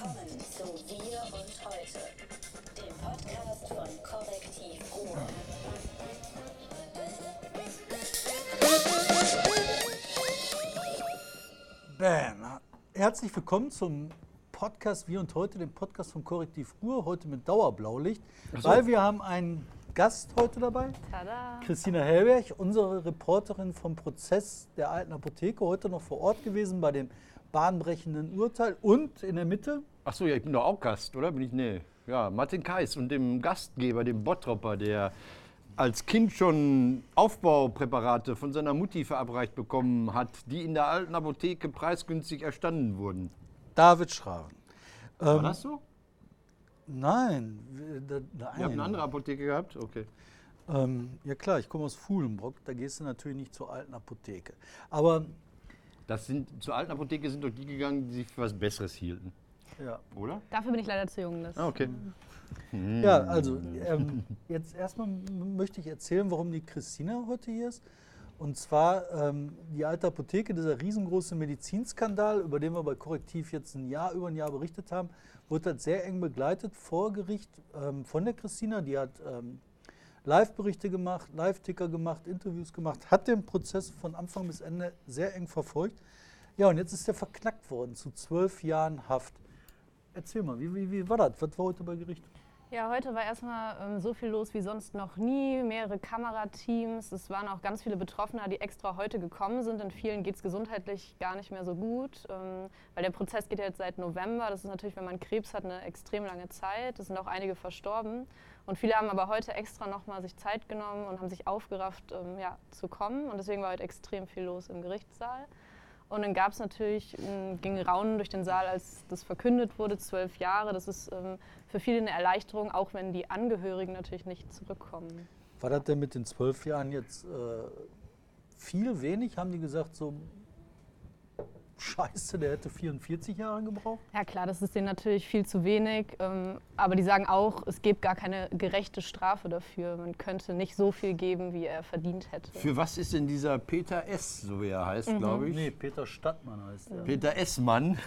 Willkommen zu Wir und Heute, dem Podcast von Korrektiv Ruhr. Bam. Herzlich willkommen zum Podcast Wir und heute, dem Podcast von Korrektiv Ruhr, heute mit Dauerblaulicht, weil wir haben einen Gast heute dabei, Tada. Christina Hellberg, unsere Reporterin vom Prozess der alten Apotheke, heute noch vor Ort gewesen bei dem bahnbrechenden Urteil und in der Mitte Ach so, ja, ich bin doch auch Gast, oder? Bin ich? Nee. Ja, Martin Kais und dem Gastgeber, dem Bottropper, der als Kind schon Aufbaupräparate von seiner Mutti verabreicht bekommen hat, die in der alten Apotheke preisgünstig erstanden wurden. David Schraven. War Ähm, das so? Nein, wir- da- Ihr habt eine andere Apotheke gehabt? Okay. Ähm, ja klar, ich komme aus Fuhlenbrock, da gehst du natürlich nicht zur alten Apotheke. Aber Das sind, zur alten Apotheke sind doch die gegangen, die sich für was Besseres hielten, ja, oder? Dafür bin ich leider zu jung. Das Ah, okay. Ja, also ähm, jetzt erstmal möchte ich erzählen, warum die Christina heute hier ist. Und zwar ähm, die alte Apotheke, dieser riesengroße Medizinskandal, über den wir bei Korrektiv jetzt ein Jahr, über ein Jahr berichtet haben, wurde halt sehr eng begleitet vor Gericht ähm, von der Christina. Die hat ähm, Live-Berichte gemacht, Live-Ticker gemacht, Interviews gemacht, hat den Prozess von Anfang bis Ende sehr eng verfolgt. Ja, und jetzt ist er verknackt worden zu zwölf Jahren Haft. Erzähl mal, wie, wie, wie war das? Was war heute bei Gericht? Ja, heute war erstmal ähm, so viel los wie sonst noch nie. Mehrere Kamerateams. Es waren auch ganz viele Betroffene, die extra heute gekommen sind. In vielen geht es gesundheitlich gar nicht mehr so gut, ähm, weil der Prozess geht ja jetzt seit November. Das ist natürlich, wenn man Krebs hat, eine extrem lange Zeit. Es sind auch einige verstorben. Und viele haben aber heute extra nochmal sich Zeit genommen und haben sich aufgerafft, ähm, ja, zu kommen. Und deswegen war heute extrem viel los im Gerichtssaal. Und dann gab es natürlich, m, ging Raunen durch den Saal, als das verkündet wurde, zwölf Jahre. Das ist ähm, für viele eine Erleichterung, auch wenn die Angehörigen natürlich nicht zurückkommen. War das denn mit den zwölf Jahren jetzt äh, viel, wenig? Haben die gesagt, so Scheiße, der hätte 44 Jahre gebraucht? Ja klar, das ist denen natürlich viel zu wenig. Ähm, aber die sagen auch, es gibt gar keine gerechte Strafe dafür. Man könnte nicht so viel geben, wie er verdient hätte. Für was ist denn dieser Peter S., so wie er heißt, glaube ich? Nee, Peter Stadtmann heißt er. Peter S-Mann.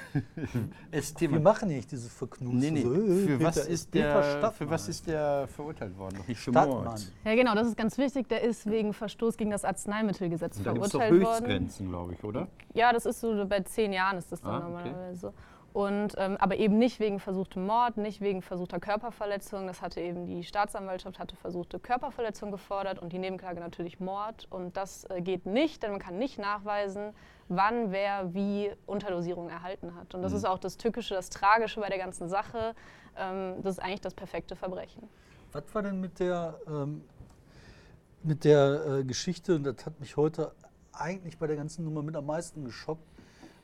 ST Wir machen nicht dieses Verknust. Nee, nee. Äh, Für, Peter was ist der, für was ist der verurteilt worden? Noch nicht Stadtmann. Ja genau, das ist ganz wichtig. Der ist wegen Verstoß gegen das Arzneimittelgesetz Und da gibt es doch verurteilt worden. Höchstgrenzen, glaube ich, oder? Ja, das ist so, bei zehn Jahren ist das dann Ah, okay. normalerweise. Und, ähm, aber eben nicht wegen versuchtem Mord, nicht wegen versuchter Körperverletzung. Das hatte eben die Staatsanwaltschaft hatte versuchte Körperverletzung gefordert und die Nebenklage natürlich Mord. Und das äh, geht nicht, denn man kann nicht nachweisen, wann wer wie Unterdosierung erhalten hat. Und das Mhm. ist auch das Tückische, das Tragische bei der ganzen Sache. Ähm, das ist eigentlich das perfekte Verbrechen. Was war denn mit der, ähm, mit der äh, Geschichte, und das hat mich heute eigentlich bei der ganzen Nummer mit am meisten geschockt,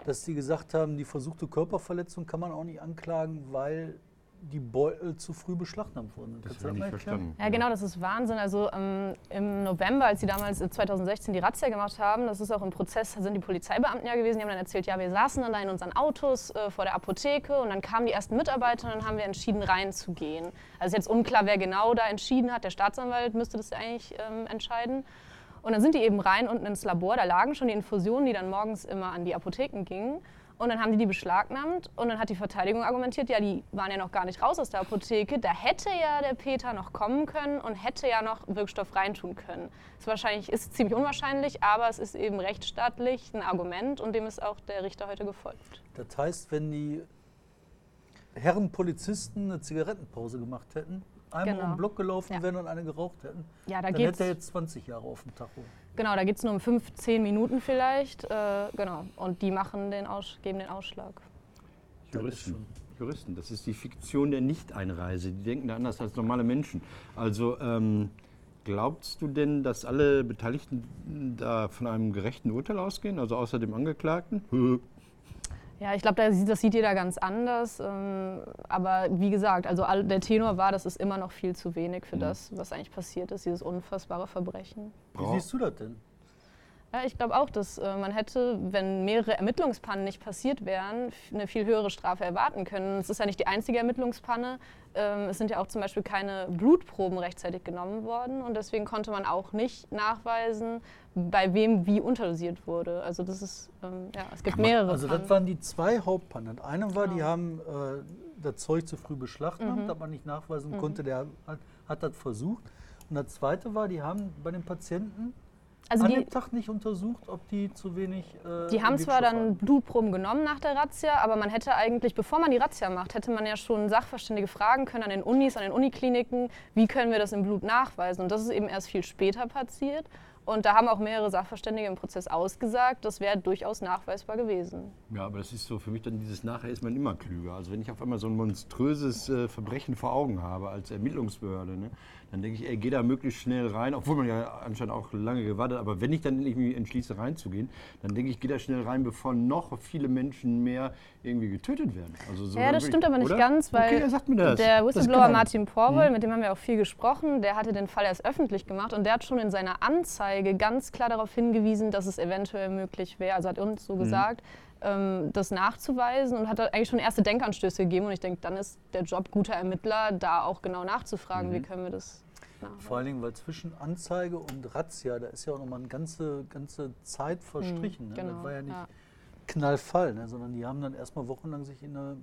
dass die gesagt haben, die versuchte Körperverletzung kann man auch nicht anklagen, weil die Beutel zu früh beschlagnahmt wurden. Das Kannst du habe ich nicht verstanden. Ja, genau, das ist Wahnsinn. Also ähm, im November, als sie damals äh, 2016 die Razzia gemacht haben, das ist auch im Prozess, sind die Polizeibeamten ja gewesen, die haben dann erzählt, ja, wir saßen dann da in unseren Autos äh, vor der Apotheke und dann kamen die ersten Mitarbeiter und dann haben wir entschieden, reinzugehen. Also ist jetzt unklar, wer genau da entschieden hat. Der Staatsanwalt müsste das eigentlich ähm, entscheiden. Und dann sind die eben rein unten ins Labor, da lagen schon die Infusionen, die dann morgens immer an die Apotheken gingen. Und dann haben die die beschlagnahmt und dann hat die Verteidigung argumentiert, ja, die waren ja noch gar nicht raus aus der Apotheke. Da hätte ja der Peter noch kommen können und hätte ja noch Wirkstoff reintun können. Das wahrscheinlich ist ziemlich unwahrscheinlich, aber es ist eben rechtsstaatlich ein Argument und dem ist auch der Richter heute gefolgt. Das heißt, wenn die Herren Polizisten eine Zigarettenpause gemacht hätten, einmal Genau. um den Block gelaufen Ja. wären und eine geraucht hätten, Ja, da dann geht's. hätte er jetzt 20 Jahre auf dem Tacho. Genau, da geht es nur um fünf, zehn Minuten vielleicht. Äh, genau. Und die machen den Aus, geben den Ausschlag. Juristen. Juristen, das ist die Fiktion der Nicht-Einreise. Die denken da anders als normale Menschen. Also ähm, glaubst du denn, dass alle Beteiligten da von einem gerechten Urteil ausgehen, also außer dem Angeklagten? Ja, ich glaube, da sieht- das sieht jeder ganz anders. Ähm, aber wie gesagt, also all, der Tenor war, das ist immer noch viel zu wenig für das, was eigentlich passiert ist, dieses unfassbare Verbrechen. Wie siehst du das denn? Ja, ich glaube auch, dass äh, man hätte, wenn mehrere Ermittlungspannen nicht passiert wären, eine viel höhere Strafe erwarten können. Es ist ja nicht die einzige Ermittlungspanne. Ähm, es sind ja auch zum Beispiel keine Blutproben rechtzeitig genommen worden und deswegen konnte man auch nicht nachweisen, bei wem wie unterdosiert wurde. Also das ist, ähm, ja, es gibt mehrere Also Pannen. das waren die zwei Hauptpannen. Das eine war, die Genau. haben äh, das Zeug zu früh beschlagnahmt, Mhm. das man nicht nachweisen konnte, der hat, hat das versucht. Und das zweite war, die haben bei den Patienten also an die, dem Tag nicht untersucht, ob die zu wenig äh, Die haben zwar dann. Blutproben genommen nach der Razzia, aber man hätte eigentlich, bevor man die Razzia macht, hätte man ja schon Sachverständige fragen können an den Unis, an den Unikliniken, wie können wir das im Blut nachweisen. Und das ist eben erst viel später passiert. Und da haben auch mehrere Sachverständige im Prozess ausgesagt, das wäre durchaus nachweisbar gewesen. Ja, aber das ist so für mich dann dieses Nachher ist man immer klüger. Also wenn ich auf einmal so ein monströses äh, Verbrechen vor Augen habe als Ermittlungsbehörde, ne, dann denke ich, ey, geh da möglichst schnell rein, obwohl man ja anscheinend auch lange gewartet hat. Aber wenn ich dann endlich mich entschließe reinzugehen, dann denke ich, geh da schnell rein, bevor noch viele Menschen mehr irgendwie getötet werden. Also so Ja, das stimmt aber nicht oder? ganz, weil okay, er der Whistleblower er. Martin Porwoll, mit dem haben wir auch viel gesprochen, der hatte den Fall erst öffentlich gemacht und der hat schon in seiner Anzeige ganz klar darauf hingewiesen, dass es eventuell möglich wäre, also hat uns so gesagt, ähm, das nachzuweisen und hat da eigentlich schon erste Denkanstöße gegeben und ich denke, dann ist der Job guter Ermittler, da auch genau nachzufragen, wie können wir das nachweisen. Vor allen Dingen, weil zwischen Anzeige und Razzia, da ist ja auch nochmal eine ganze, ganze Zeit verstrichen. ne? genau, Das war ja nicht ja. Knallfall, ne? sondern die haben dann erstmal wochenlang sich in eine.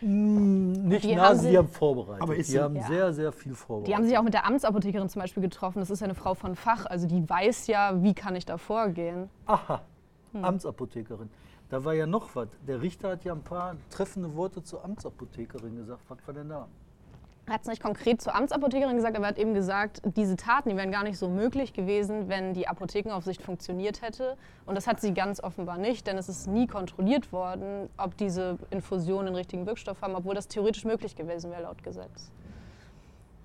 Mm, Nicht die nah, haben sie sie- haben vorbereitet. Aber ist die so- haben Ja. sehr, sehr viel vorbereitet. Die haben sich auch mit der Amtsapothekerin zum Beispiel getroffen, das ist ja eine Frau von Fach, also die weiß ja, wie kann ich da vorgehen. Aha, Hm. Amtsapothekerin. Da war ja noch was. Der Richter hat ja ein paar treffende Worte zur Amtsapothekerin gesagt. Was war denn da? Er hat es nicht konkret zur Amtsapothekerin gesagt, aber er hat eben gesagt, diese Taten, die wären gar nicht so möglich gewesen, wenn die Apothekenaufsicht funktioniert hätte. Und das hat sie ganz offenbar nicht, denn es ist nie kontrolliert worden, ob diese Infusionen den richtigen Wirkstoff haben, obwohl das theoretisch möglich gewesen wäre laut Gesetz.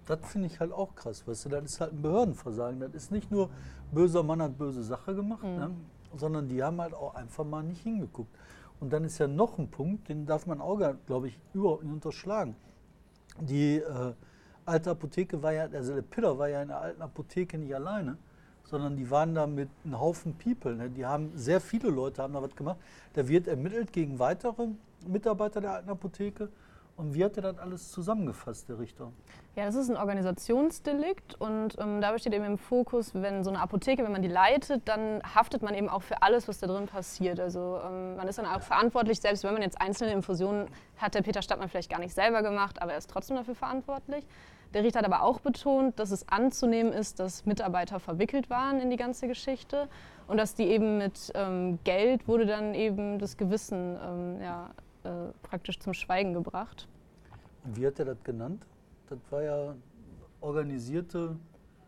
Das finde ich halt auch krass. Weißt du, das ist halt ein Behördenversagen. Das ist nicht nur, böser Mann hat böse Sache gemacht, ne? Sondern die haben halt auch einfach mal nicht hingeguckt. Und dann ist ja noch ein Punkt, den darf man auch, glaube ich, überhaupt nicht unterschlagen. Die äh, alte Apotheke war ja, also der Piller war ja in der alten Apotheke nicht alleine, sondern die waren da mit einem Haufen People. Ne? Die haben, sehr viele Leute haben da was gemacht. Da wird ermittelt gegen weitere Mitarbeiter der alten Apotheke. Und wie hat er das alles zusammengefasst, der Richter? Ja, das ist ein Organisationsdelikt und ähm, dabei steht eben im Fokus, wenn so eine Apotheke, wenn man die leitet, dann haftet man eben auch für alles, was da drin passiert. Also ähm, man ist dann auch verantwortlich, selbst wenn man jetzt einzelne Infusionen hat, der Peter Stadtmann vielleicht gar nicht selber gemacht, aber er ist trotzdem dafür verantwortlich. Der Richter hat aber auch betont, dass es anzunehmen ist, dass Mitarbeiter verwickelt waren in die ganze Geschichte und dass die eben mit ähm, Geld wurde dann eben das Gewissen ähm, ja, äh, praktisch zum Schweigen gebracht. Und wie hat er das genannt? Das war ja organisierte.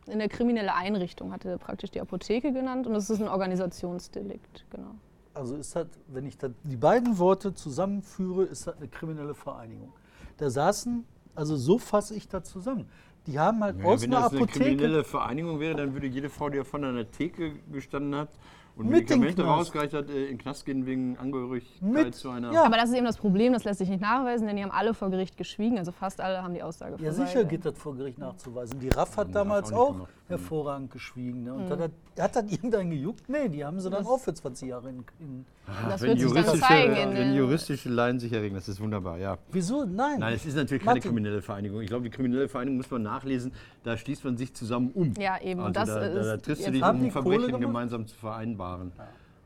In der kriminelle Einrichtung hatte er praktisch die Apotheke genannt und das ist ein Organisationsdelikt, genau. Also ist das, wenn ich das, die beiden Worte zusammenführe, ist das eine kriminelle Vereinigung. Da saßen, also so fasse ich das zusammen. Die haben halt Ja, aus wenn einer das eine Apotheke. kriminelle Vereinigung wäre, dann würde jede Frau, die von einer Theke gestanden hat und Mit Medikamente Knast. rausgereicht hat, äh, in den Knast gehen wegen Angehörigkeit Mit- zu einer. ja. Aber das ist eben das Problem, das lässt sich nicht nachweisen, denn die haben alle vor Gericht geschwiegen, also fast alle haben die Aussage Ja, sicher geht das vor Gericht nachzuweisen. Die RAF hat damals auch auch. Hervorragend geschwiegen. Ne? Und Mhm. dann hat, hat das irgendein gejuckt? Nee, die haben sie dann auch für 20 Jahre in. in Das wenn wird sich dann juristische, zeigen wenn den- juristische Laien sich erregen, das ist wunderbar, ja. wieso? Nein. Nein, es ist natürlich keine Martin. kriminelle Vereinigung. Ich glaube, die kriminelle Vereinigung muss man nachlesen, da schließt man sich zusammen um. Ja, eben. Also das da, da, da triffst du dich, um Verbrechen gemeinsam zu vereinbaren.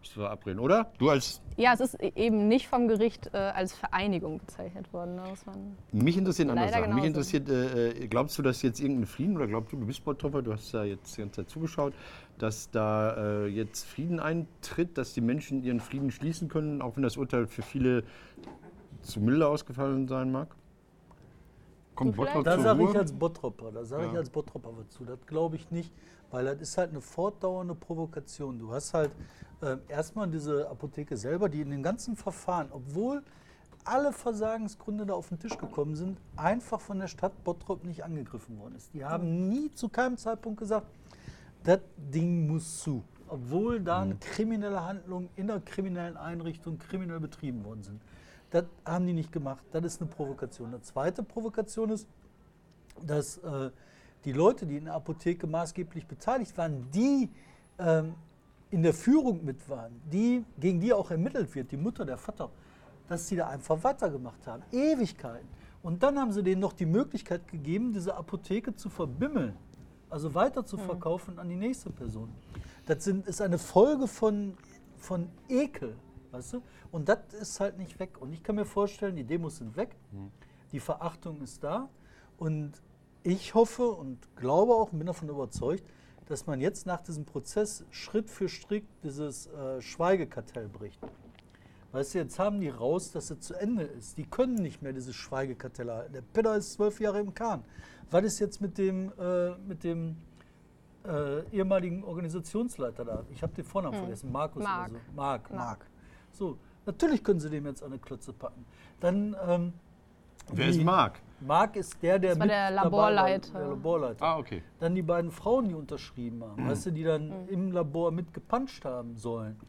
Zu verabreden, oder? Du als. Ja, es ist eben nicht vom Gericht äh, als Vereinigung bezeichnet worden. Ne? Mich interessieren andere Sachen. Mich genauso. interessiert, äh, äh, glaubst du, dass jetzt irgendein Frieden, oder glaubst du, du bist Bottropper, du hast da jetzt die ganze Zeit zugeschaut, dass da äh, jetzt Frieden eintritt, dass die Menschen ihren Frieden schließen können, auch wenn das Urteil für viele zu milde ausgefallen sein mag? Kommt? Bottrop Da sage ich als Bottropper, da sage ich Ja. als Bottropper was zu. Das glaube ich nicht, weil das ist halt eine fortdauernde Provokation. Du hast halt ähm, erstmal diese Apotheke selber, die in den ganzen Verfahren, obwohl alle Versagensgründe da auf den Tisch gekommen sind, einfach von der Stadt Bottrop nicht angegriffen worden ist. Die haben nie zu keinem Zeitpunkt gesagt, das Ding muss zu. Obwohl da eine kriminelle Handlung in einer kriminellen Einrichtung kriminell betrieben worden sind. Das haben die nicht gemacht. Das ist eine Provokation. Eine zweite Provokation ist, dass äh, die Leute, die in der Apotheke maßgeblich beteiligt waren, die ähm, in der Führung mit waren, die, gegen die auch ermittelt wird, die Mutter, der Vater, dass sie da einfach weitergemacht haben. Ewigkeiten. Und dann haben sie denen noch die Möglichkeit gegeben, diese Apotheke zu verbimmeln, also weiter zu verkaufen an die nächste Person. Das sind, ist eine Folge von, von Ekel, weißt du? Und das ist halt nicht weg. Und ich kann mir vorstellen, die Demos sind weg, die Verachtung ist da. Und ich hoffe und glaube auch und bin davon überzeugt, dass man jetzt nach diesem Prozess Schritt für Schritt dieses äh, Schweigekartell bricht. Weißt du, jetzt haben die raus, dass es zu Ende ist. Die können nicht mehr dieses Schweigekartell halten. Der Peter ist zwölf Jahre im Kahn. Was ist jetzt mit dem, äh, mit dem äh, ehemaligen Organisationsleiter da? Ich habe den Vornamen vergessen. Markus Mark. oder so. Mark, Mark. Mark. So, natürlich können sie dem jetzt an eine Klötze packen. Dann, ähm, Wer ist Mark? Mark ist der, der Das war mit der dabei war, Laborleiter. Der Laborleiter. Ah, okay. Dann die beiden Frauen, die unterschrieben haben, weißt du, die dann im Labor mit gepanscht haben sollen.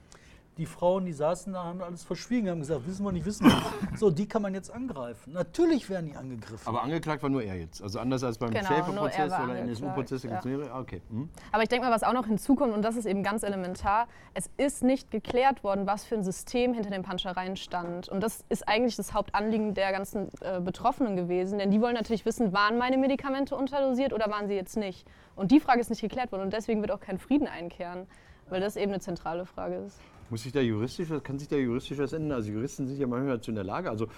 Die Frauen, die saßen da, haben alles verschwiegen, haben gesagt, wissen wir nicht, wissen wir nicht. So, die kann man jetzt angreifen. Natürlich werden die angegriffen. Aber angeklagt war nur er jetzt. Also anders als beim Genau, er Schäfer-Prozess oder NSU-Prozess, ja. gibt es mehrere. Ah, okay. Hm. Aber ich denke mal, was auch noch hinzukommt, und das ist eben ganz elementar, es ist nicht geklärt worden, was für ein System hinter den Panschereien stand. Und das ist eigentlich das Hauptanliegen der ganzen äh, Betroffenen gewesen. Denn die wollen natürlich wissen, waren meine Medikamente unterdosiert oder waren sie jetzt nicht? Und die Frage ist nicht geklärt worden und deswegen wird auch kein Frieden einkehren, weil das eben eine zentrale Frage ist. Muss sich da juristisch, kann sich da juristisch was ändern? Also Juristen sind ja manchmal dazu in der Lage. Also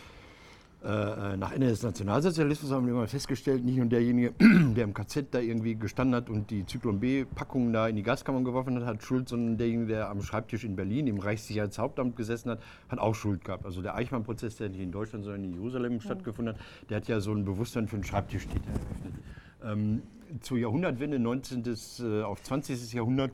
äh, äh, nach Ende des Nationalsozialismus haben wir mal festgestellt, nicht nur derjenige, der im KZ da irgendwie gestanden hat und die Zyklon B-Packungen da in die Gaskammern geworfen hat, hat Schuld, sondern derjenige, der am Schreibtisch in Berlin im Reichssicherheitshauptamt gesessen hat, hat auch Schuld gehabt. Also der Eichmann-Prozess, der nicht in Deutschland, sondern in Jerusalem stattgefunden hat, der hat ja so ein Bewusstsein für einen Schreibtischtäter eröffnet. Ähm, zur Jahrhundertwende, 19. äh, auf 20. Jahrhundert,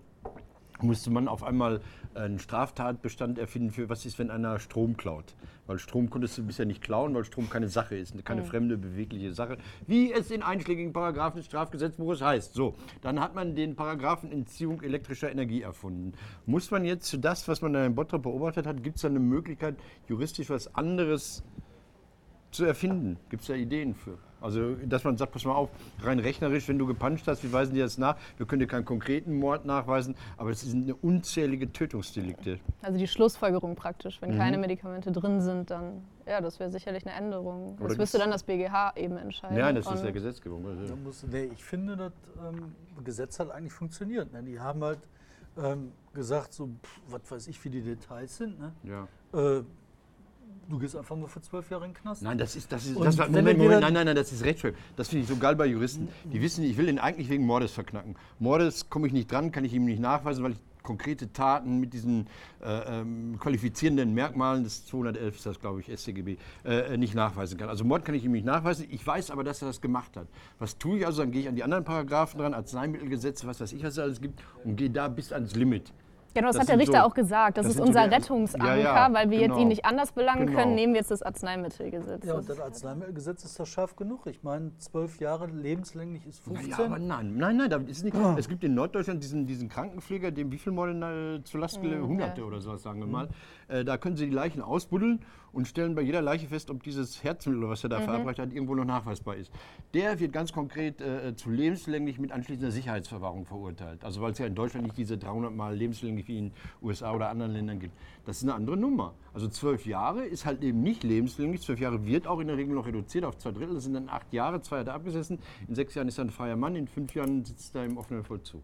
musste man auf einmal einen Straftatbestand erfinden für was ist, wenn einer Strom klaut. Weil Strom konntest du bisher nicht klauen, weil Strom keine Sache ist, keine fremde, bewegliche Sache, wie es in einschlägigen Paragraphen des Strafgesetzbuches heißt. So, dann hat man den Paragraphen Entziehung elektrischer Energie erfunden. Muss man jetzt für das, was man da in Bottrop beobachtet hat, gibt es da eine Möglichkeit, juristisch was anderes zu erfinden? Gibt es da Ideen für? Also, dass man sagt, pass mal auf, rein rechnerisch, wenn du gepanscht hast, wir weisen dir das nach. Wir können dir keinen konkreten Mord nachweisen, aber es sind eine unzählige Tötungsdelikte. Also die Schlussfolgerung praktisch. Wenn keine Medikamente drin sind, dann, ja, das wäre sicherlich eine Änderung. Oder Das müsste dann das BGH eben entscheiden. Nein, das ist ja Gesetzgebung. Also, Da muss, nee, ich finde, das ähm, Gesetz hat eigentlich funktioniert. Ne? Die haben halt ähm, gesagt, so, pff, was weiß ich, wie die Details sind. Ne? ja. Äh, du gehst einfach mal für zwölf Jahre in den Knast. Nein, das ist, das ist, das Moment, Moment, dann- nein, nein, nein, das ist Rechtschreibung. Das finde ich so geil bei Juristen. Die wissen, ich will ihn eigentlich wegen Mordes verknacken. Mordes komme ich nicht dran, kann ich ihm nicht nachweisen, weil ich konkrete Taten mit diesen äh, ähm, qualifizierenden Merkmalen des 211 ist das, glaube ich, StGB, äh, nicht nachweisen kann. Also Mord kann ich ihm nicht nachweisen. Ich weiß aber, dass er das gemacht hat. Was tue ich also? Dann gehe ich an die anderen Paragraphen dran, Arzneimittelgesetze, was weiß ich, was es alles gibt, und gehe da bis ans Limit. Genau, das, Das hat der Richter so- auch gesagt. Das, das ist unser Rettungsanker, Ja, ja, weil wir jetzt genau. ihn nicht anders belangen Genau. können, nehmen wir jetzt das Arzneimittelgesetz. Ja, und das Arzneimittelgesetz ist doch scharf genug. Ich meine, zwölf Jahre lebenslänglich ist 15. Ja, aber nein, nein, nein, da ist nicht. Es gibt in Norddeutschland diesen, diesen Krankenpfleger, dem wie viel Morde äh, zur Last gelegt? Hunderte ja. oder sowas, sagen wir mal. Äh, da können sie die Leichen ausbuddeln und stellen bei jeder Leiche fest, ob dieses Herzmittel, was er da verabreicht hat, irgendwo noch nachweisbar ist. Der wird ganz konkret äh, zu lebenslänglich mit anschließender Sicherheitsverwahrung verurteilt. Also weil es ja in Deutschland nicht diese 300 Mal lebenslänglich wie in USA oder anderen Ländern gibt. Das ist eine andere Nummer. Also zwölf Jahre ist halt eben nicht lebenslänglich. Zwölf Jahre wird auch in der Regel noch reduziert auf zwei Drittel. Das sind dann acht Jahre. Zwei hat er abgesessen. In sechs Jahren ist er ein freier Mann. In fünf Jahren sitzt er im offenen Vollzug.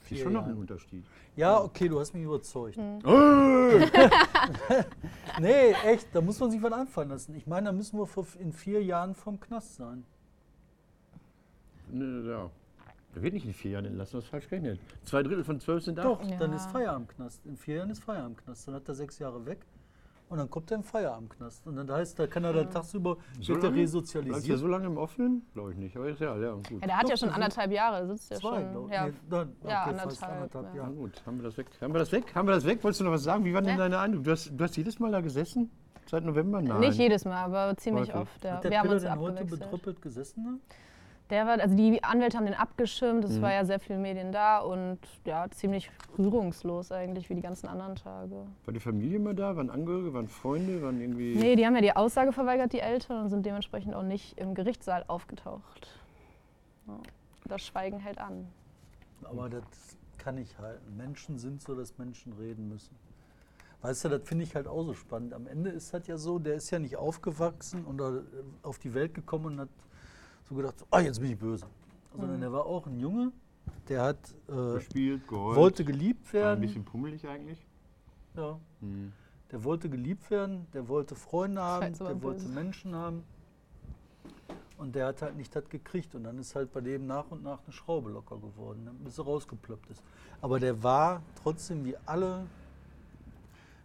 Ist Vier schon noch ein. Unterschied. Ja, okay, du hast mich überzeugt. Hm. nee, echt, da muss man sich was einfallen lassen. Ich meine, da müssen wir in vier Jahren vom Knast sein. Ne, ja. Er wird nicht in vier Jahren entlassen, das ist falsch gerechnet. Zwei Drittel von zwölf sind Doch, acht. dann Ja. ist Feierabendknast. In vier Jahren ist Feierabendknast. Dann hat er sechs Jahre weg und dann kommt er im Feierabendknast. Und dann heißt, da kann er dann tagsüber So wird er lange? Bleibt er resozialisiert. so lange im Offenen? Glaube ich nicht. Aber ist ja, ja gut. Ja, der hat Doch, ja schon anderthalb Jahre, sitzt ja Zwei, schon. Ja. nee, dann, Ja, okay, anderthalb, anderthalb ja. Gut, haben wir das weg? Haben wir das weg? Haben wir das weg? Wolltest du noch was sagen? Wie war denn deine Eindruck? Du hast, du hast jedes Mal da gesessen? Seit November? Nein. Nicht jedes Mal, aber ziemlich Häufig. oft. Ja. Hat der Wir haben Peter uns denn heute betrüppelt gesessen? Ne? Der war, also die Anwälte haben den abgeschirmt, Mhm. es war ja sehr viel Medien da und ja, ziemlich rührungslos eigentlich wie die ganzen anderen Tage. War die Familie mal da? Waren Angehörige? Waren Freunde? Waren irgendwie. Nee, die haben ja die Aussage verweigert, die Eltern, und sind dementsprechend auch nicht im Gerichtssaal aufgetaucht. Ja. Das Schweigen hält an. Aber das, kann ich halten. Menschen sind so, dass Menschen reden müssen. Weißt du, das finde ich halt auch so spannend. Am Ende ist das ja so, der ist ja nicht aufgewachsen und äh, auf die Welt gekommen und hat so gedacht, ah, jetzt bin ich böse. Sondern er war auch ein Junge, der hat, äh, Gespielt, geholt. wollte geliebt War ein werden. bisschen pummelig eigentlich. Ja. Hm. Der wollte geliebt werden, der wollte Freunde haben, der wollte. Menschen haben. Und der hat halt nicht das gekriegt. Und dann ist halt bei dem nach und nach eine Schraube locker geworden, ne, bis er rausgeploppt ist. Aber der war trotzdem wie alle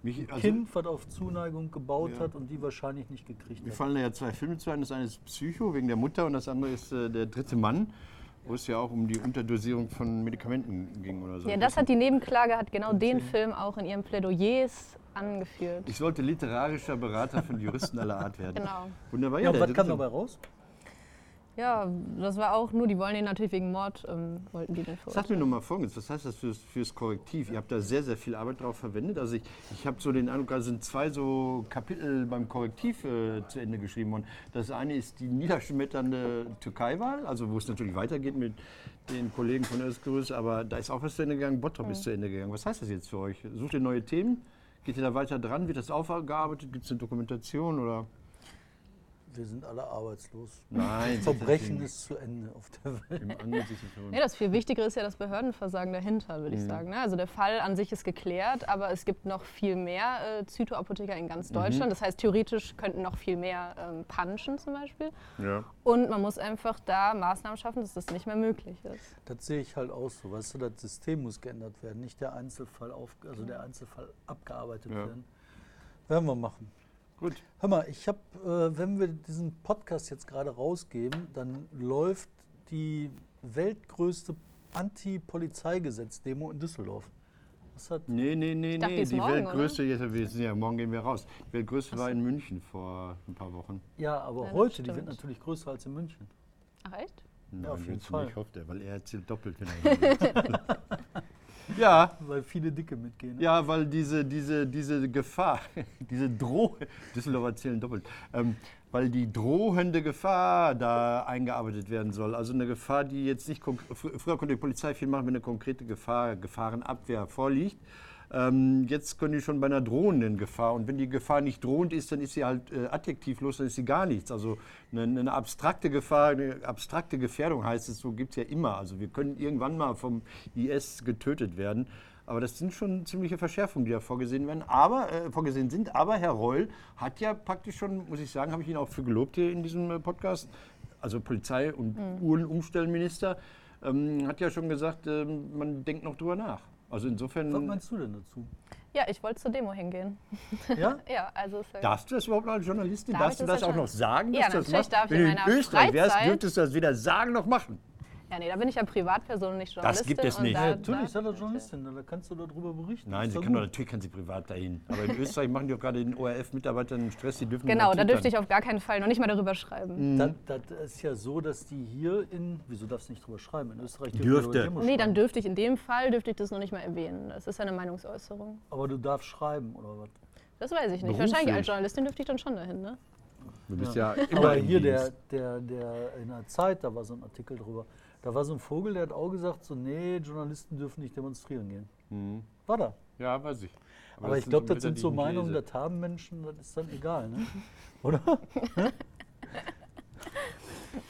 Mich, also, Kind, was auf Zuneigung gebaut Ja. hat und die wahrscheinlich nicht gekriegt Mir hat. fallen da ja zwei Filme zu ein. Das eine ist Psycho wegen der Mutter und das andere ist äh, Der dritte Mann, wo es ja auch um die Unterdosierung von Medikamenten ging oder so. Ja, das hat die Nebenklage, hat genau den. Film auch in ihren Plädoyers angeführt. ich sollte literarischer Berater von Juristen aller Art werden. Genau. Wunderbar. Ja, und der was kam dabei raus? Ja, das war auch nur, die wollen den natürlich wegen Mord, ähm, wollten die den Sag mir verurteilen. noch mal Folgendes, was heißt das fürs, fürs Korrektiv? Ihr habt da sehr, sehr viel Arbeit drauf verwendet. Also ich, ich habe so den Eindruck, da sind zwei so Kapitel beim Korrektiv äh, zu Ende geschrieben worden. Das eine ist die niederschmetternde Türkei-Wahl, also wo es natürlich weitergeht mit den Kollegen von Özgürüz, aber da ist auch was zu Ende gegangen, Bottrop ist zu Ende gegangen. Was heißt das jetzt für euch? Sucht ihr neue Themen? Geht ihr da weiter dran? Wird das aufgearbeitet? Gibt es eine Dokumentation oder? Wir sind alle arbeitslos. Nein. Verbrechen ist zu Ende auf der Welt. Nee, das viel Wichtigere ist ja das Behördenversagen dahinter, würde Mhm. ich sagen. ne? Also der Fall an sich ist geklärt, aber es gibt noch viel mehr äh, Zytoapotheker in Mhm. ganz Deutschland. Das heißt, theoretisch könnten noch viel mehr ähm, punchen zum Beispiel. Ja. Und man muss einfach da Maßnahmen schaffen, dass das nicht mehr möglich ist. Das sehe ich halt auch so. Weißt du, das System muss geändert werden, nicht der Einzelfall, auf, also der Einzelfall abgearbeitet Ja. werden. Werden wir machen. Gut. Hör mal, ich habe, äh, wenn wir diesen Podcast jetzt gerade rausgeben, dann läuft die weltgrößte Anti-Polizeigesetz-Demo in Düsseldorf. Was hat Nee, nee, nee, dachte, die nee. Die morgen, weltgrößte, jetzt, wir sind ja, morgen gehen wir raus. Die weltgrößte war in München vor ein paar Wochen. ja, aber Ja, heute, die wird stimmt. natürlich größer als in München. Ach echt? Nein, auf jeden Fall. nicht, hofft er, weil er erzählt doppelt, wenn er. Ja, Weil viele Dicke mitgehen. ne? ja, weil diese, diese, diese Gefahr, diese Droh, Düsseldorfer erzählen doppelt, ähm, weil die drohende Gefahr da eingearbeitet werden soll. Also eine Gefahr, die jetzt nicht, fr- früher konnte die Polizei viel machen, wenn eine konkrete Gefahr, Gefahrenabwehr vorliegt. Ähm, jetzt können die schon bei einer drohenden Gefahr. Und wenn die Gefahr nicht drohend ist, dann ist sie halt äh, adjektivlos, dann ist sie gar nichts. Also eine, eine abstrakte Gefahr, eine abstrakte Gefährdung heißt es, so gibt es ja immer. Also wir können irgendwann mal vom IS getötet werden. Aber das sind schon ziemliche Verschärfungen, die da vorgesehen werden. Aber äh, vorgesehen sind. Aber Herr Reul hat ja praktisch schon, muss ich sagen, habe ich ihn auch für gelobt hier in diesem äh, Podcast, also Polizei- und Uhrenumstellenminister, ähm, hat ja schon gesagt, ähm, man denkt noch drüber nach. Also insofern. Was meinst du denn dazu? Ja, ich wollte zur Demo hingehen. Ja? Ja, also Darfst du das überhaupt noch als Journalistin? Darf Darfst du das das auch noch sagen, Ja, das natürlich machst? darf ich Wenn in du in meiner Österreich wärst, dürftest du das weder sagen noch machen. Ja, nee, da bin ich ja Privatperson, nicht Journalistin. gibt es nicht. Da, Ja, natürlich, da, sei doch Journalistin, da kannst du darüber berichten. Nein, Ist sie kann doch, natürlich kann sie privat dahin. Aber in Österreich machen die doch gerade den ORF-Mitarbeitern einen Stress, die dürfen Genau, da dürfte ich auf gar keinen Fall noch nicht mal darüber schreiben. Das, das ist ja so, dass die hier in. Wieso darfst du nicht drüber schreiben? In Österreich dürfen Dürfte. Nee, dann dürfte ich in dem Fall, dürfte ich das noch nicht mal erwähnen. Das ist ja eine Meinungsäußerung. Aber du darfst schreiben, oder was? Das weiß ich nicht. Beruflich. Wahrscheinlich als Journalistin dürfte ich dann schon dahin, ne? Du bist ja, immer Aber im hier der, der, der in der Zeit, da war so ein Artikel drüber. Da war so ein Vogel, der hat auch gesagt, so, nee, Journalisten dürfen nicht demonstrieren gehen. Mhm. War da. Ja, weiß ich. Aber, das ich glaube, so das sind so Meinungen, das haben Menschen, das ist dann egal, ne? Oder?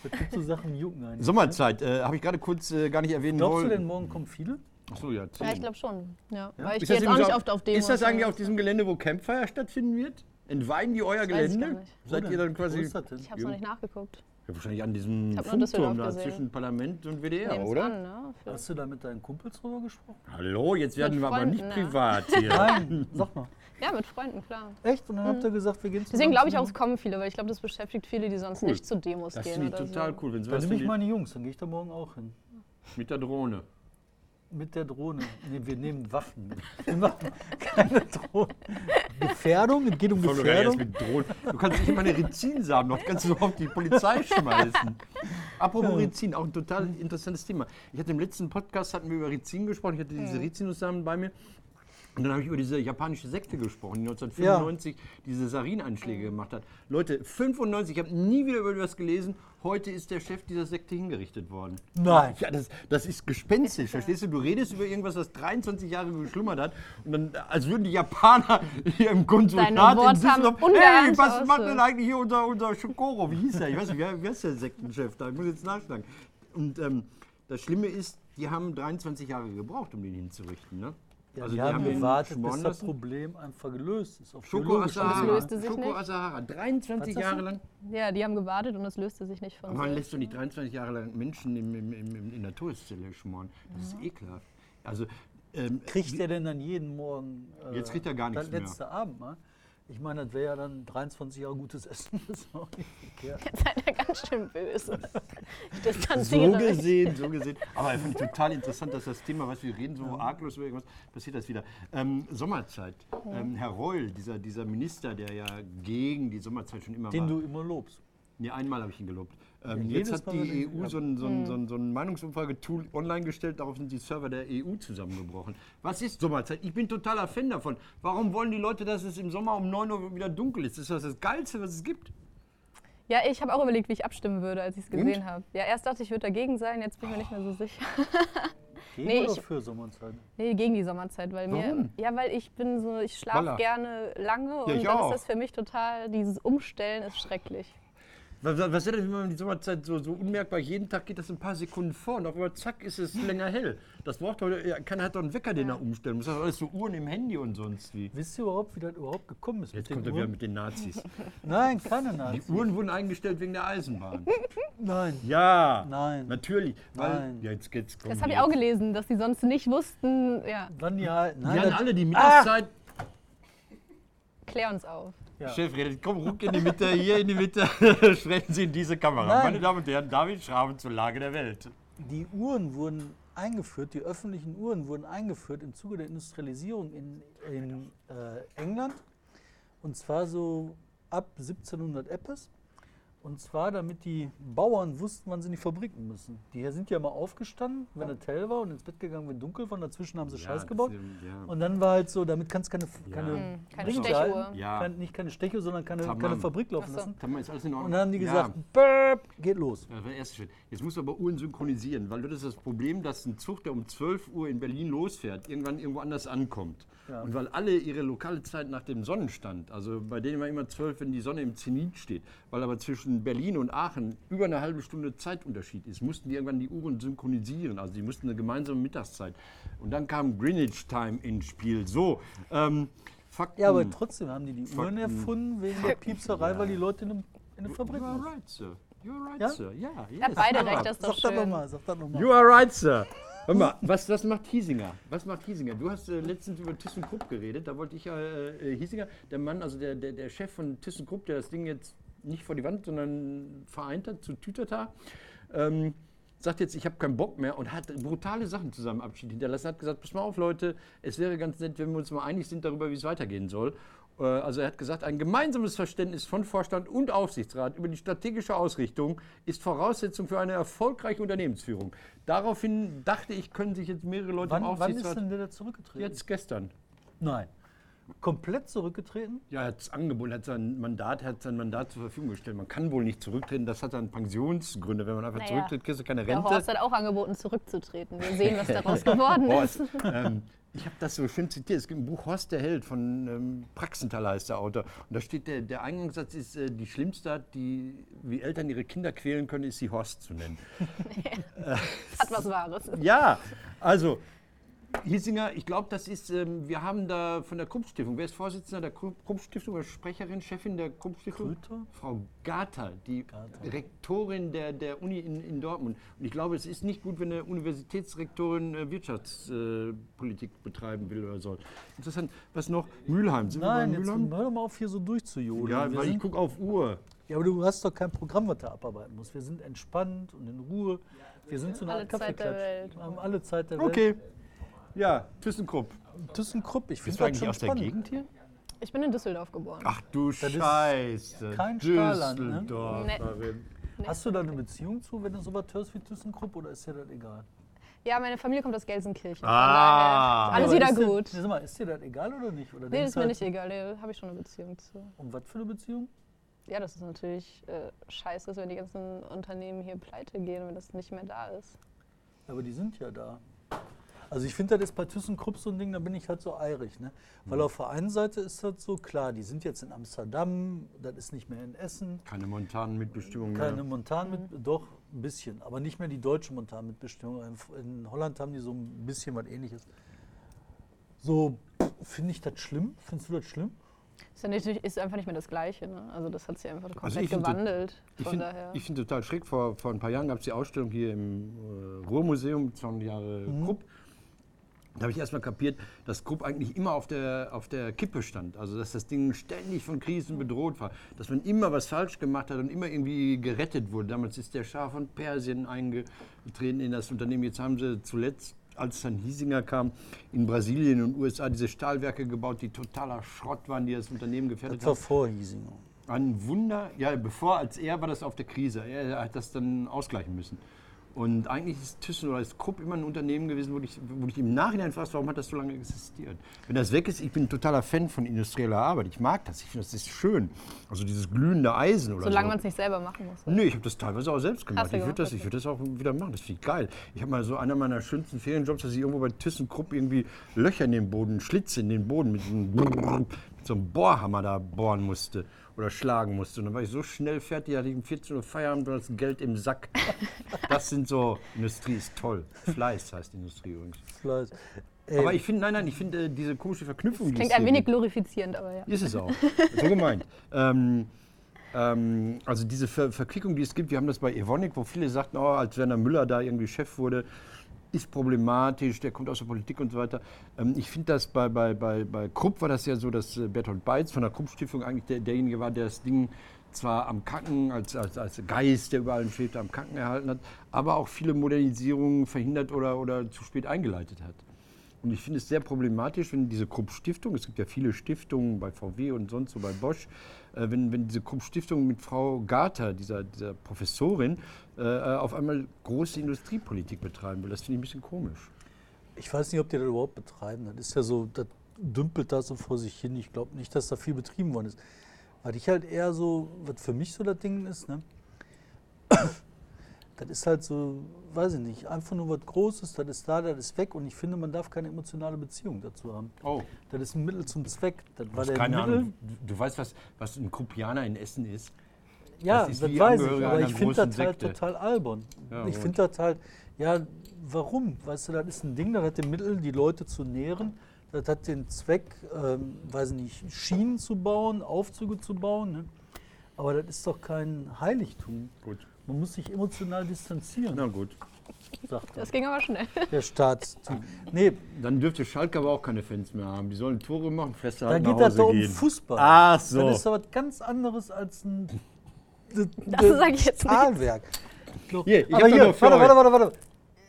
Es gibt so Sachen, die jucken einen. Sommerzeit, äh, habe ich gerade kurz äh, gar nicht erwähnen Glaubst du wollen. denn, morgen kommen viele? Achso, ja, zehn. Ja, ich glaube schon. Ja. Ja? Weil ich Ist gehe das jetzt auch nicht oft auf Demos. Ist das eigentlich auf diesem Gelände, wo Campfire stattfinden wird? Entweihen die euer weiß ich gar Gelände? nicht. Seid ihr dann quasi das? Ich habe es noch nicht nachgeguckt. Ja, wahrscheinlich an diesem Funkturm da gesehen. zwischen Parlament und WDR, Nehm's oder? An, ne? Hast du da mit deinen Kumpels drüber gesprochen? Hallo, jetzt werden Mit wir aber nicht Freunden, ne? privat hier. Nein, sag mal. Ja, mit Freunden, klar. Echt? Und dann habt ihr gesagt, wir gehen zusammen Deswegen glaube ich zu auch, es kommen viele, weil ich glaube, das beschäftigt viele, die sonst Cool. nicht zu Demos Das gehen. finde ich oder total so. cool, wenn Dann nehme ich meine Jungs, dann gehe ich da morgen auch hin. mit der Drohne. Mit der Drohne. Nee, wir nehmen Waffen mit. Wir machen keine Drohne. Gefährdung? Es geht um Gefährdung. mit Drohnen. Du kannst nicht mal eine Rizinsamen noch, kannst du auf die Polizei schmeißen. Apropos Rizin, auch ein total interessantes Thema. Ich hatte im letzten Podcast hatten wir über Rizin gesprochen. Ich hatte diese Rizinussamen bei mir. Und dann habe ich über diese japanische Sekte gesprochen, die 1995 diese Sarin-Anschläge gemacht hat. Leute, 95, ich habe nie wieder über das gelesen. Heute ist der Chef dieser Sekte hingerichtet worden. Nein. Ja, das, das ist gespenstisch, verstehst du? Du redest über irgendwas, das 23 Jahre geschlummert hat. Und dann, als würden die Japaner hier im Konsulat in Düsseldorf, hey, was macht denn eigentlich hier unser, unser Shokoro? Wie hieß der? Ich weiß nicht, wer, wer ist der Sektenchef da? Ich muss jetzt nachschlagen. Und ähm, das Schlimme ist, die haben 23 Jahre gebraucht, um den hinzurichten. Ne? Ja, Also die die haben haben gewartet, bis das. Problem einfach gelöst ist. Auf Schoko Asahara. löste sich Schoko nicht? Asahara. 23 Was hast Jahre lang. Ja, die haben gewartet und es löste sich nicht von Aber man selbst. lässt doch nicht 23 Jahre lang Menschen im, im, im, im, in der Todeszelle schmoren. Das ist ekelhaft. Also, ähm, Kriegt er denn dann jeden Morgen äh, Jetzt kriegt er gar nichts das mehr. letzte Abendmahl? Ich meine, das wäre ja dann 23 Jahre gutes Essen. Das ist auch nicht verkehrt. Jetzt seid ihr ganz schön böse. Ich so mich. gesehen, so gesehen. Aber ich finde total interessant, dass das Thema, was wir reden, so arglos über irgendwas, passiert das wieder. Ähm, Sommerzeit. Ähm, Herr Reul, dieser, dieser Minister, der ja gegen die Sommerzeit schon immer Den war. du immer lobst. Nee, einmal habe ich ihn gelobt. Ähm, Ja, jetzt hat die EU ja. so ein, so ein, so ein, so ein Meinungsumfrage-Tool online gestellt, darauf sind die Server der EU zusammengebrochen. Was ist Sommerzeit? Ich bin totaler Fan davon. Warum wollen die Leute, dass es im Sommer um 9 Uhr wieder dunkel ist? Das ist das, das Geilste, was es gibt. Ja, ich habe auch überlegt, wie ich abstimmen würde, als ich es gesehen habe. Ja, erst dachte ich, ich würde dagegen sein, jetzt bin ich mir nicht mehr so sicher. Gegen Nee, oder ich- für Sommerzeit? Nee, gegen die Sommerzeit, weil mir. Warum? Ja, weil ich bin so, ich schlafe gerne lange und dann auch. ist das für mich total, dieses Umstellen ist schrecklich. Was, was ist denn, wenn man die Sommerzeit so, so unmerkbar, jeden Tag geht das ein paar Sekunden vor und auf einmal zack ist es länger hell. Das braucht heute, ja, keiner hat doch einen Wecker, den er umstellen muss. Das ist alles so Uhren im Handy und sonst wie. Wisst ihr überhaupt, wie das überhaupt gekommen ist? Jetzt kommt er wieder mit den Nazis. Nein, keine Die Nazis. Uhren wurden eingestellt wegen der Eisenbahn. Nein. Ja, Nein. natürlich. Weil, Nein. Ja, jetzt geht's. komm, Das habe ich jetzt. auch gelesen, dass die sonst nicht wussten. Ja, Wann die halt. Die Nein, haben das- alle die Mittagszeit. klär uns auf. Ja. Chef redet, komm, ruck in die Mitte, hier in die Mitte. Sprechen Sie in diese Kamera. Nein. Meine Damen und Herren, David Schraben zur Lage der Welt. Die Uhren wurden eingeführt, die öffentlichen Uhren wurden eingeführt im Zuge der Industrialisierung in, in äh, England. Und zwar so ab 1700 etwas. Und zwar, damit die Bauern wussten, wann sie in die Fabriken müssen. Die sind ja mal aufgestanden, wenn es hell war und ins Bett gegangen, wenn dunkel war. Und dazwischen haben sie Scheiß gebaut. Ja. Und dann war halt so, damit kannst du keine, keine, Hm, keine Stechuhr. Ja. Kein, nicht keine Stechuhr, sondern keine, Tamam. keine Fabrik laufen so. lassen. Tamam, ist alles in Ordnung. Und dann haben die Ja. gesagt, Böp, geht los. Das war der erste Schritt. Jetzt musst du aber Uhren synchronisieren, weil das ist das Problem, dass ein Zug, der um 12 Uhr in Berlin losfährt, irgendwann irgendwo anders ankommt. Ja. Und weil alle ihre lokale Zeit nach dem Sonnenstand, also bei denen war immer 12, wenn die Sonne im Zenit steht, weil aber zwischen Berlin und Aachen über eine halbe Stunde Zeitunterschied ist, mussten die irgendwann die Uhren synchronisieren. Also die mussten eine gemeinsame Mittagszeit. Und dann kam Greenwich Time ins Spiel. So, ähm, Fakten. Ja, aber trotzdem haben die die Uhren Fakten. erfunden wegen der Piepserei, weil die Leute in, einem, in eine Fabrik You are right, sir. You are right, Ja? sir. Ja, Ich yes. beide Ja. recht, das ist doch Sag das schön. nochmal, sag das nochmal. You are right, Sir. Hör mal, was, was macht Hiesinger? Was macht Hiesinger? Du hast äh, letztens über ThyssenKrupp geredet. Da wollte ich ja, äh, Hiesinger, der Mann, also der, der, der Chef von ThyssenKrupp, der das Ding jetzt nicht vor die Wand, sondern vereint hat zu Tütata, ähm, sagt jetzt, ich habe keinen Bock mehr und hat brutale Sachen zusammen Abschied hinterlassen. Hat gesagt, pass mal auf, Leute, es wäre ganz nett, wenn wir uns mal einig sind darüber, wie es weitergehen soll. Äh, Also er hat gesagt, ein gemeinsames Verständnis von Vorstand und Aufsichtsrat über die strategische Ausrichtung ist Voraussetzung für eine erfolgreiche Unternehmensführung. Daraufhin dachte ich, können sich jetzt mehrere Leute im Wann, wann ist Aufsichtsrat... denn der da zurückgetreten? jetzt gestern. Nein. Komplett zurückgetreten? Ja, er hat es angeboten, hat sein Mandat, hat sein Mandat zur Verfügung gestellt. Man kann wohl nicht zurücktreten, das hat dann Pensionsgründe. Wenn man einfach Naja, zurücktritt, kriegst du keine Der Rente. Horst hat auch angeboten, zurückzutreten. Wir sehen, was daraus geworden ist. Horst, ähm, ich habe das so schön zitiert. Es gibt ein Buch Horst der Held von ähm, Praxenthaler heißt der Autor. Und da steht, der, der Eingangssatz ist, äh, die schlimmste Art, die, wie Eltern ihre Kinder quälen können, ist sie Horst zu nennen. Hat was Wahres. Ja, also Hiesinger, ich glaube, das ist, ähm, wir haben da von der Krupp-Stiftung, wer ist Vorsitzender der Krupp- Krupp-Stiftung oder Sprecherin, Chefin der Krupp-Stiftung? Frau Gater, die Rektorin der, der Uni in, in Dortmund. Und ich glaube, es ist nicht gut, wenn eine Universitätsrektorin äh, Wirtschaftspolitik betreiben will oder soll. Interessant. Was noch? Mülheim. Sind Nein, wir jetzt bei Mülheim? hör doch mal auf, hier so durchzujodeln. Ja, wir weil ich gucke auf Uhr. ja, aber du hast doch kein Programm, was du abarbeiten musst. Wir sind entspannt und in Ruhe. Wir sind so eine Art Kaffeeklatsch. Wir haben alle Zeit der Welt. Okay. Ja, ThyssenKrupp. ThyssenKrupp, ich finde das eigentlich schon aus der spannend. Gegend hier? Ich bin in Düsseldorf geboren. Ach du Scheiße. kein Starland, ne? Düsseldorferin. Hast du da eine Beziehung zu, wenn du sowas hörst wie ThyssenKrupp oder ist dir das egal? Ja, meine Familie kommt aus Gelsenkirchen. Ah. daher alles wieder dir- gut. Sag mal, ist dir das egal oder nicht? Oder Nee, denkst ist du mir halt, nicht egal, da habe ich schon eine Beziehung zu. Um was für eine Beziehung? Ja, das ist natürlich äh, scheiße, ist, wenn die ganzen Unternehmen hier pleite gehen, wenn das nicht mehr da ist. Aber die sind ja da. Also ich finde, das ist bei ThyssenKrupp so ein Ding, da bin ich halt so eirig. Ne? Weil Mhm. auf der einen Seite ist das so, klar, die sind jetzt in Amsterdam, das ist nicht mehr in Essen, Keine montanen Mitbestimmung keine mehr. Montan mit, doch ein bisschen, aber nicht mehr die deutsche Montanmitbestimmung. In, in Holland haben die so ein bisschen was ähnliches. So, finde ich das schlimm? Findest du das schlimm? Ist, ja nicht, ist einfach nicht mehr das Gleiche. Ne? Also das hat sich einfach komplett ich find das- gewandelt. Ich finde find total schräg. Vor, vor ein paar Jahren gab es die Ausstellung hier im äh, Ruhrmuseum, 200 Jahre Mhm. Krupp. Da habe ich erstmal kapiert, dass Krupp eigentlich immer auf der, auf der Kippe stand. Also, dass das Ding ständig von Krisen bedroht war. Dass man immer was falsch gemacht hat und immer irgendwie gerettet wurde. Damals ist der Schah von Persien eingetreten in das Unternehmen. Jetzt haben sie zuletzt, als dann Hiesinger kam, in Brasilien und USA diese Stahlwerke gebaut, die totaler Schrott waren, die das Unternehmen gefährdet Das war haben. vor Hiesinger. Ein Wunder, ja, bevor, als er war das auf der Krise. Er hat das dann ausgleichen müssen. Und eigentlich ist Thyssen oder ist Krupp immer ein Unternehmen gewesen, wo ich, wo ich im Nachhinein frage, warum hat das so lange existiert? Wenn das weg ist, ich bin ein totaler Fan von industrieller Arbeit. Ich mag das, ich finde das ist schön. Also dieses glühende Eisen oder Solange so. man es nicht selber machen muss. Nee, ich habe das teilweise auch selbst gemacht. Ich würde das, ich würd das auch wieder machen. Das finde ich geil. Ich habe mal so einer meiner schönsten Ferienjobs, dass ich irgendwo bei ThyssenKrupp irgendwie Löcher in den Boden, Schlitze in den Boden mit, einem mit so einem Bohrhammer da bohren musste oder schlagen musste. Und dann war ich so schnell fertig, hatte ich um 14 Uhr Feierabend und das Geld im Sack. Das sind so, Industrie ist toll. Fleiß heißt Industrie übrigens. Fleiß. Aber Ey, ich finde, nein, nein, ich finde äh, diese komische Verknüpfung. die Klingt ein wenig glorifizierend, aber ja. ist es auch. So gemeint. ähm, ähm, also diese Ver Verquickung, die es gibt, wir haben das bei Evonik, wo viele sagten, oh, als Werner Müller da irgendwie Chef wurde, ist problematisch, der kommt aus der Politik und so weiter. Ähm, ich finde das bei, bei, bei, bei Krupp war das ja so, dass äh, Bertolt Beitz von der Krupp-Stiftung eigentlich der, derjenige war, der das Ding zwar am Kacken, als, als, als Geist, der überall schwebte, am Kacken erhalten hat, aber auch viele Modernisierungen verhindert oder, oder zu spät eingeleitet hat. Und ich finde es sehr problematisch, wenn diese Krupp-Stiftung, es gibt ja viele Stiftungen bei VW und sonst so bei Bosch, äh, wenn, wenn diese Krupp-Stiftung mit Frau Garter, dieser, dieser Professorin, äh, auf einmal große Industriepolitik betreiben will. Das finde ich ein bisschen komisch. ich weiß nicht, ob die das überhaupt betreiben. Das ist ja so, das dümpelt da so vor sich hin. Ich glaube nicht, dass da viel betrieben worden ist. Weil ich halt eher so, was für mich so das Ding ist, ne? Das ist halt so, weiß ich nicht, einfach nur was Großes, das ist da, das ist weg und ich finde, man darf keine emotionale Beziehung dazu haben. Oh, Das ist ein Mittel zum Zweck. Das du war der keine Mittel. Ahnung. Du, du weißt, was, was ein Kruppianer in Essen ist? Ja, Das das, weiß ich, aber ich finde das halt total albern. Ja, ich finde das halt, ja, warum? Weißt du, das ist ein Ding, das hat den Mittel, die Leute zu nähren. Das hat den Zweck, ähm, weiß ich nicht, Schienen zu bauen, Aufzüge zu bauen. Ne? Aber das ist doch kein Heiligtum. Gut. Man muss sich emotional distanzieren, Na gut. sagt Das ging aber schnell. der Staatstyp. Nee, Dann dürfte Schalke aber auch keine Fans mehr haben. Die sollen Tore machen, Feste da halt geht nach das doch um gehen. Fußball. Ach so. Das ist doch was ganz anderes als ein Das sag ich jetzt nicht. Zahlwerk. Hier, ich Aber hab hier, für warte, euch. warte, warte, warte.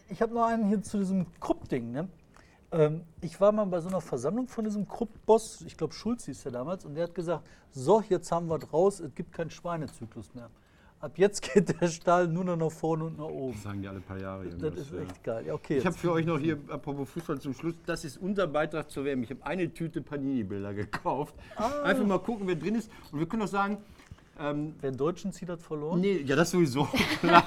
Ich habe noch einen hier zu diesem Krupp-Ding. Ne? Ähm, ich war mal bei so einer Versammlung von diesem Krupp-Boss, ich glaube Schulz hieß der damals, und der hat gesagt, so, jetzt haben wir es raus, es gibt keinen Schweinezyklus mehr. Ab jetzt geht der Stahl nur noch nach vorne und nach oben. Das sagen die alle paar Jahre. Das irgendwas, ist ja. echt geil. Ja, okay, Ich habe für euch noch hier, apropos Fußball zum Schluss, das ist unser Beitrag zur WM. Ich habe eine Tüte Panini-Bilder gekauft. Ah. Einfach mal gucken, wer drin ist. Und wir können auch sagen, ähm, Wer Deutschen zieht, hat verloren. nee, ja, das sowieso, klar.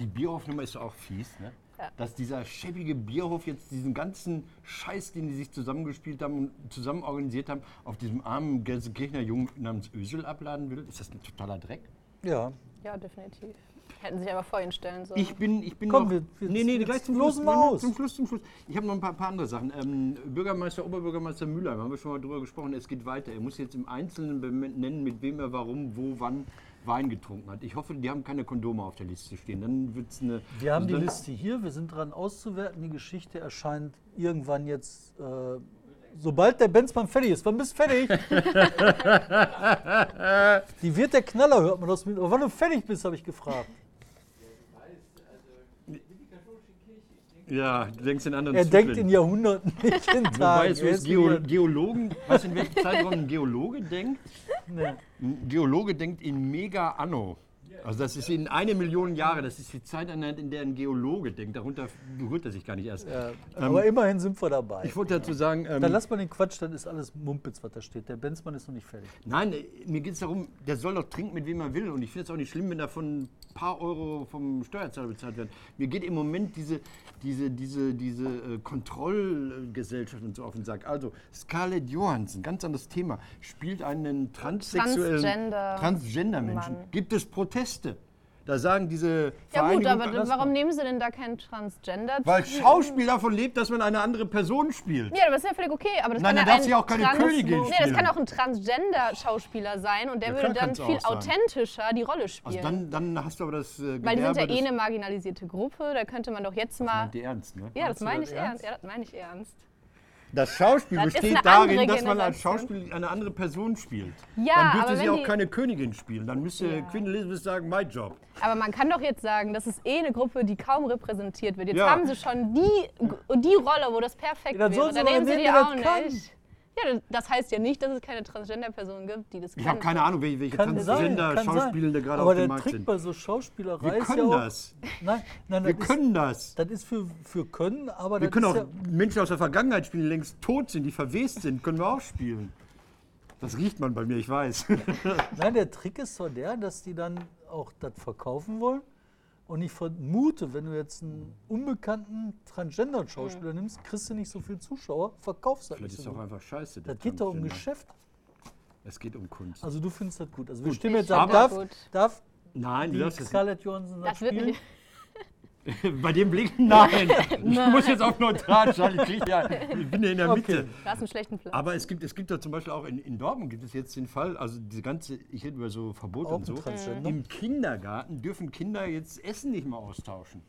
Die Bierhofnummer ist doch auch fies, ne? Dass dieser schäbige Bierhof jetzt diesen ganzen Scheiß, den die sich zusammengespielt haben und zusammen organisiert haben, auf diesem armen Gelsenkirchener Jungen namens Ösel abladen will. Ist das ein totaler Dreck? Ja. Ja, definitiv. Hätten sich aber vor ihn stellen sollen. Ich bin, ich bin Komm, noch. wir- wir- nee, nee, gleich zum Schluss. nee, aus. Zum Schluss, zum Schluss. Ich habe noch ein paar, paar andere Sachen. Ähm, Bürgermeister, Oberbürgermeister Mülheim, haben wir schon mal drüber gesprochen. Es geht weiter. Er muss jetzt im Einzelnen benennen, mit wem er warum, wo, wann Wein getrunken hat. Ich hoffe, die haben keine Kondome auf der Liste stehen. Dann wird es eine. Wir haben also die Liste hier, wir sind dran auszuwerten. Die Geschichte erscheint irgendwann jetzt, äh, sobald der Benzmann fertig ist. Wann bist du fertig? die wird der Knaller, hört man das mit. Aber wann du fertig bist, habe ich gefragt. Ja, du denkst in anderen Er Zyklen. denkt in Jahrhunderten, nicht in Wobei Tagen. es so Er ist, Geo Geologen, weißt du, in welchem Zeitraum ein Geologe denkt? Nee. Ein Geologe denkt in Mega Anno. Also das ist in eine Million Jahre, das ist die Zeiteinheit, in der ein Geologe denkt. Darunter berührt er sich gar nicht erst. Ja, aber immerhin sind wir dabei. Ich wollte dazu sagen, ähm, Dann lass mal den Quatsch, dann ist alles Mumpitz, was da steht. Der Benzmann ist noch nicht fertig. nein, äh, mir geht es darum, der soll doch trinken, mit wem er will. Und ich finde es auch nicht schlimm, wenn davon ein paar Euro vom Steuerzahler bezahlt werden. Mir geht im Moment diese, diese, diese, diese äh, Kontrollgesellschaft und so auf den Sack. Also Scarlett Johansson, ganz anderes Thema, spielt einen transsexuellen Transgender Transgender-Menschen. Gibt es Proteste? Da sagen diese Ja gut, aber Vereinigungen- warum nehmen sie denn da keinen Transgender? Weil Schauspiel davon lebt, dass man eine andere Person spielt. Ja, aber das ist ja völlig okay. Aber das Nein, kann dann ja darf sie auch keine Königin Nee, das spielen. kann auch ein Transgender-Schauspieler sein und der Ja, würde klar dann kann's viel auch sein. authentischer die Rolle Also spielen. dann, dann hast du aber das äh, Weil die sind ja eh eine marginalisierte Gruppe, da könnte man doch jetzt mal. Meint die ernst, ne? Ja, das meine das ich ernst? ernst. Ja, das meine ich ernst. Das Schauspiel Das ist besteht eine darin, andere dass man als Generation. Schauspiel eine andere Person spielt. Ja, dann dürfte aber sie wenn auch die- keine Königin spielen. Dann müsste Ja. Queen Elizabeth sagen, my job. Aber man kann doch jetzt sagen, das ist eh eine Gruppe, die kaum repräsentiert wird. Jetzt Ja. haben sie schon die, die Rolle, wo das perfekt Ja, dann wäre. sollen sie Dann doch nehmen sie nehmen, die der auch das kann. nicht. Ja, das heißt ja nicht, dass es keine Transgender-Personen gibt, die das Ich habe keine Ahnung, welche, welche Kann Transgender-Schauspielende gerade Aber auf dem der Markt Trick sind. bei so Schauspielerei Wir ist ja können auch... das. Nein, nein, Wir das können ist, das. das ist für, für Können, aber Wir das können ist auch ja... Menschen aus der Vergangenheit spielen, die längst tot sind, die verwest sind, können wir auch spielen. Das riecht man bei mir, ich weiß. Nein, der Trick ist doch der, dass die dann auch das verkaufen wollen. Und ich vermute, wenn du jetzt einen unbekannten Transgender-Schauspieler nimmst, kriegst du nicht so viel Zuschauer, verkaufst das Vielleicht nicht ist so doch einfach scheiße. Das geht doch um. Geschäft. Es geht um Kunst. Also du findest das gut. Also wir Gut. stimmen jetzt ab, find das darf, darf Nein, die das Scarlett Johansson das Das wird spielen? Bei dem Blick? Nein. Ich muss jetzt auf neutral schalten. Ich, ja, ich bin ja in der Okay. Mitte. Du hast einen schlechten Platz. Aber es gibt, es gibt doch zum Beispiel auch in, in Dortmund gibt es jetzt den Fall, also diese ganze, ich rede über so Verbote Auch und so. Transgender? Im Kindergarten dürfen Kinder jetzt Essen nicht mehr austauschen.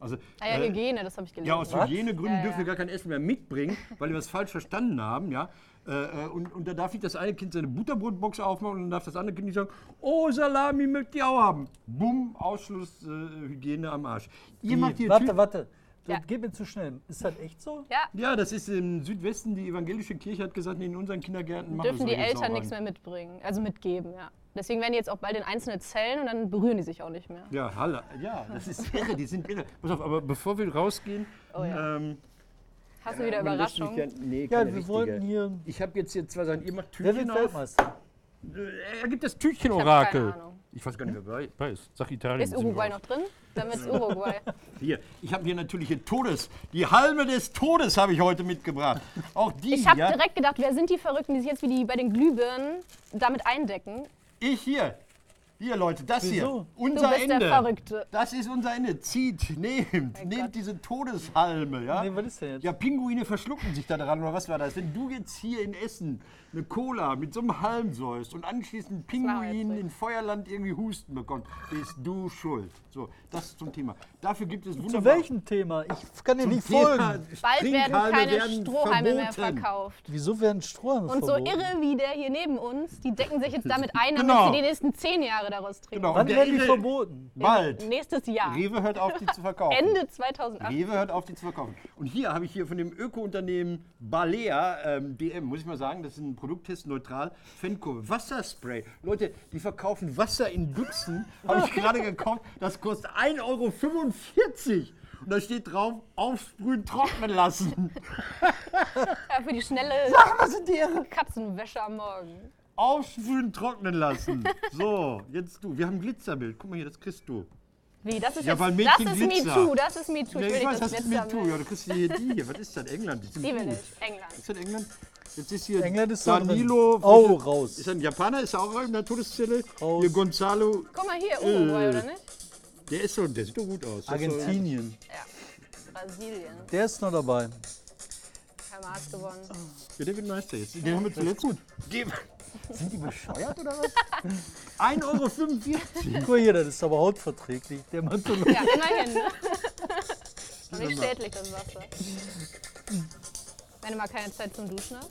Also, ah ja, äh, Hygiene, das habe ich gelesen. ja, aus? Hygienegründen Ja, dürfen wir ja. gar kein Essen mehr mitbringen, weil wir was falsch verstanden haben, ja. Äh, äh, und, und da darf nicht das eine Kind seine Butterbrotbox aufmachen und dann darf das andere Kind nicht sagen, oh, Salami möchte ich auch haben. Bumm, Ausschluss, äh, Hygiene am Arsch. Ihr macht hier Warte, warte. Das Ja. geht mir zu schnell. Ist das echt so? ja, Ja, das ist im Südwesten, die evangelische Kirche hat gesagt, in unseren Kindergärten machen dürfen die Eltern nichts mehr mitbringen, also mitgeben, ja. Deswegen werden die jetzt auch bald in einzelne Zellen und dann berühren die sich auch nicht mehr. Ja, Halle. Ja, das ist irre, die sind irre. Pass auf, aber bevor wir rausgehen, Oh ja. ähm, Hast du wieder Überraschung? Ja, nee, Ja, wir wollten hier. Ich habe jetzt hier zwei Sachen. Ihr macht Wer Tütchen wird auf. Weltmeister? Äh, Er gibt das Ich Tütchen-Orakel. Ahnung. Ich weiß gar nicht, wer bei- bei ist. Sag Italien. Ist Uruguay noch drin? Dann wird's Uruguay. Hier, ich habe hier natürlich hier Todes. Die Halme des Todes habe ich heute mitgebracht. Auch die Ich habe hier. direkt gedacht, wer sind die Verrückten, die sich jetzt wie die bei den Glühbirnen damit eindecken? Ich hier. Hier, Leute, das Wieso? hier. Du Unser bist Ende. der Verrückte. Das ist unser Ende. Zieht, nehmt, Mein nehmt Gott. diese Todeshalme, ja? Nee, was ist denn jetzt? Ja, Pinguine verschlucken sich da dran, oder was war das? Wenn du jetzt hier in Essen eine Cola mit so einem Halm säust und anschließend ein machen wir jetzt Pinguin nicht. in Feuerland irgendwie Husten bekommt, bist du schuld. So, das zum Thema. Dafür gibt es Zu wunderbar... welchem Thema? Ich kann dir Zum nicht Thema folgen. Bald werden keine werden Strohhalme mehr verboten. verkauft. Wieso werden Strohhalme Und so verboten? irre wie der hier neben uns, die decken sich jetzt damit ein, damit Genau. sie die nächsten zehn Jahre daraus trinken. Genau. Wann Und der werden die verboten? Bald. Nächstes Jahr. Rewe hört auf, die zu verkaufen. Ende 2008. Rewe hört auf, die zu verkaufen. Und hier habe ich hier von dem Öko-Unternehmen Balea, ähm, DM, muss ich mal sagen, das ist ein Produkttest neutral, Fenco, Wasserspray. Leute, die verkaufen Wasser in Büchsen, habe ich gerade gekauft, das kostet 1,45 Euro. Und da steht drauf, aufsprühen, trocknen lassen. Ja, für die schnelle Was sind die irre? Katzenwäsche am Morgen. Aufsprühen, trocknen lassen. So, jetzt du. Wir haben ein Glitzerbild. Guck mal hier, das kriegst du. Wie, das ist Ja, jetzt, weil das Mädchen ist Glitzer. MeToo, das ist MeToo. Ja, Ich will ich weiß, das das ist du. Ja, du kriegst hier die hier. Was ist das? England? Die sind Die will ich. England. Ist das England? Jetzt ist hier England ist. Danilo. Oh, raus. Ist ein Japaner? Ist er auch in der Todeszelle? Raus. Hier Gonzalo. Guck mal hier, Uruguay, Äh. oder nicht? Der ist so, der sieht doch gut aus. Das ist so- Argentinien. Ja. Brasilien. Der ist noch dabei. Herr Maas gewonnen. Ja, der wird Meister jetzt. Den haben wir zuletzt. Gut. Sind die bescheuert oder was? 1,45 Euro. Guck mal hier, das ist aber hautverträglich. Der Mantolo. Ja, immerhin. Noch nicht schädlich, das Wasser. Wenn du mal keine Zeit zum Duschen hast.